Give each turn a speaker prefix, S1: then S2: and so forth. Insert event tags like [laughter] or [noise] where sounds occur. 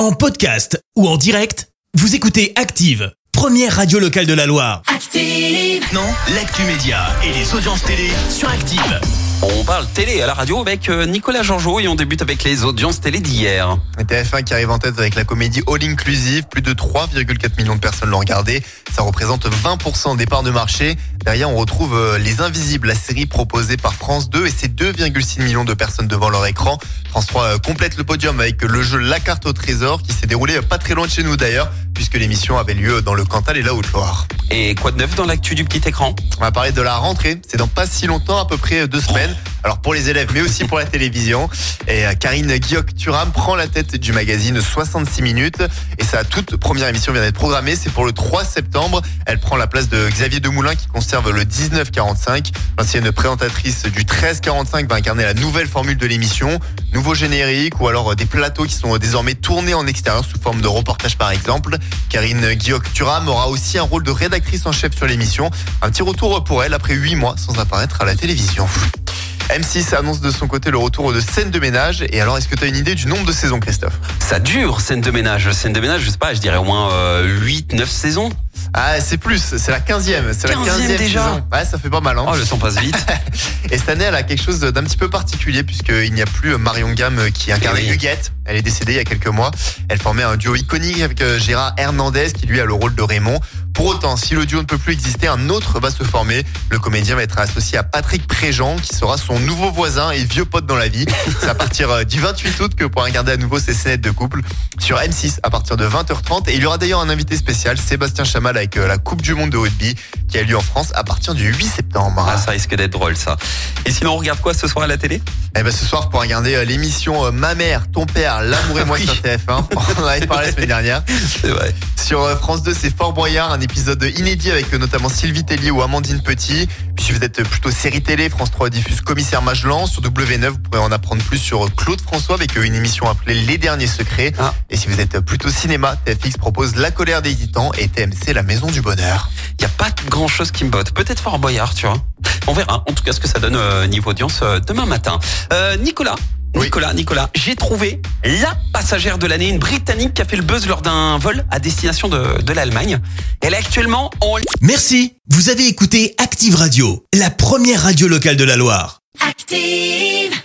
S1: En podcast ou en direct, vous écoutez Active, première radio locale de la Loire.
S2: Active.
S1: Non, l'actu média et les audiences télé sur Active.
S3: On parle télé à la radio avec euh, Nicolas Jangeau et on débute avec les audiences télé d'hier.
S4: TF1 qui arrive en tête avec la comédie All Inclusive. Plus de 3,4 millions de personnes l'ont regardé. Ça représente 20% des parts de marché. Derrière, on retrouve euh, Les Invisibles, la série proposée par France 2 et ses 2,6 millions de personnes devant leur écran. France 3 euh, complète le podium avec le jeu La carte au trésor qui s'est déroulé pas très loin de chez nous d'ailleurs puisque l'émission avait lieu dans le Cantal et la Haute-Loire.
S3: Et quoi de neuf dans l'actu du petit écran?
S4: On va parler de la rentrée. C'est dans pas si longtemps, à peu près deux semaines. Alors pour les élèves, mais aussi pour la télévision. Et euh, Karine Guillaume-Turam prend la tête du magazine 66 minutes. Et sa toute première émission vient d'être programmée. C'est pour le 3 septembre. Elle prend la place de Xavier Demoulin qui conserve le 1945. L'ancienne présentatrice du 1345 va incarner la nouvelle formule de l'émission. Nouveau générique ou alors euh, des plateaux qui sont désormais tournés en extérieur sous forme de reportage par exemple. Karine Guillaume-Turam aura aussi un rôle de rédactrice en chef sur l'émission. Un petit retour pour elle après 8 mois sans apparaître à la télévision. M6 annonce de son côté le retour de scène de ménage. Et alors, est-ce que tu as une idée du nombre de saisons, Christophe?
S3: Ça dure, scène de ménage. Scène de ménage, je sais pas, je dirais au moins euh, 8, 9 saisons.
S4: Ah, c'est plus, c'est la 15e. C'est la
S3: 15e
S4: 15e
S3: déjà.
S4: saison. Ouais, ça fait pas mal. Hein.
S3: Oh, le temps passe vite. [laughs]
S4: Et cette année, elle a quelque chose d'un petit peu particulier puisqu'il n'y a plus Marion Gamme qui incarnait
S3: Eh oui.
S4: Huguette. Elle est décédée il y a quelques mois. Elle formait un duo iconique avec euh, Gérard Hernandez qui lui a le rôle de Raymond. Pour autant, si le duo ne peut plus exister, un autre va se former. Le comédien va être associé à Patrick Préjean qui sera son nouveau voisin et vieux pote dans la vie. C'est à partir euh, du 28 août que vous pourrez regarder à nouveau ces scénettes de couple sur M6 à partir de 20h30. Et il y aura d'ailleurs un invité spécial, Sébastien Chamal avec euh, la Coupe du Monde de rugby qui a lieu en France à partir du 8 septembre.
S3: Ah, ça risque d'être drôle ça. Et sinon, on regarde quoi ce soir à la télé?
S4: Eh ben ce soir pour regarder euh, l'émission euh, Ma mère, ton père, l'amour et moi
S3: Oui.
S4: sur TF1. [laughs] On en avait parlé la semaine dernière.
S3: C'est vrai.
S4: Sur euh, France 2, c'est Fort Boyard, un épisode inédit avec notamment Sylvie Tellier ou Amandine Petit. Puis si vous êtes plutôt série télé, France 3 diffuse Commissaire Magellan. Sur W9, vous pourrez en apprendre plus sur Claude François avec une émission appelée Les Derniers Secrets.
S3: Ah.
S4: Et si vous êtes plutôt cinéma, TFX propose La colère des titans et TMC La maison du bonheur.
S3: Il y a pas grand chose qui me botte. Peut-être Fort Boyard, tu vois. On verra. En tout cas, ce que ça donne euh, niveau audience euh, demain matin. Euh, Nicolas.
S4: Oui.
S3: Nicolas, Nicolas, j'ai trouvé la passagère de l'année, une Britannique qui a fait le buzz lors d'un vol à destination de, de l'Allemagne. Elle est actuellement en
S1: Merci, vous avez écouté Active Radio, la première radio locale de la Loire.
S2: Active.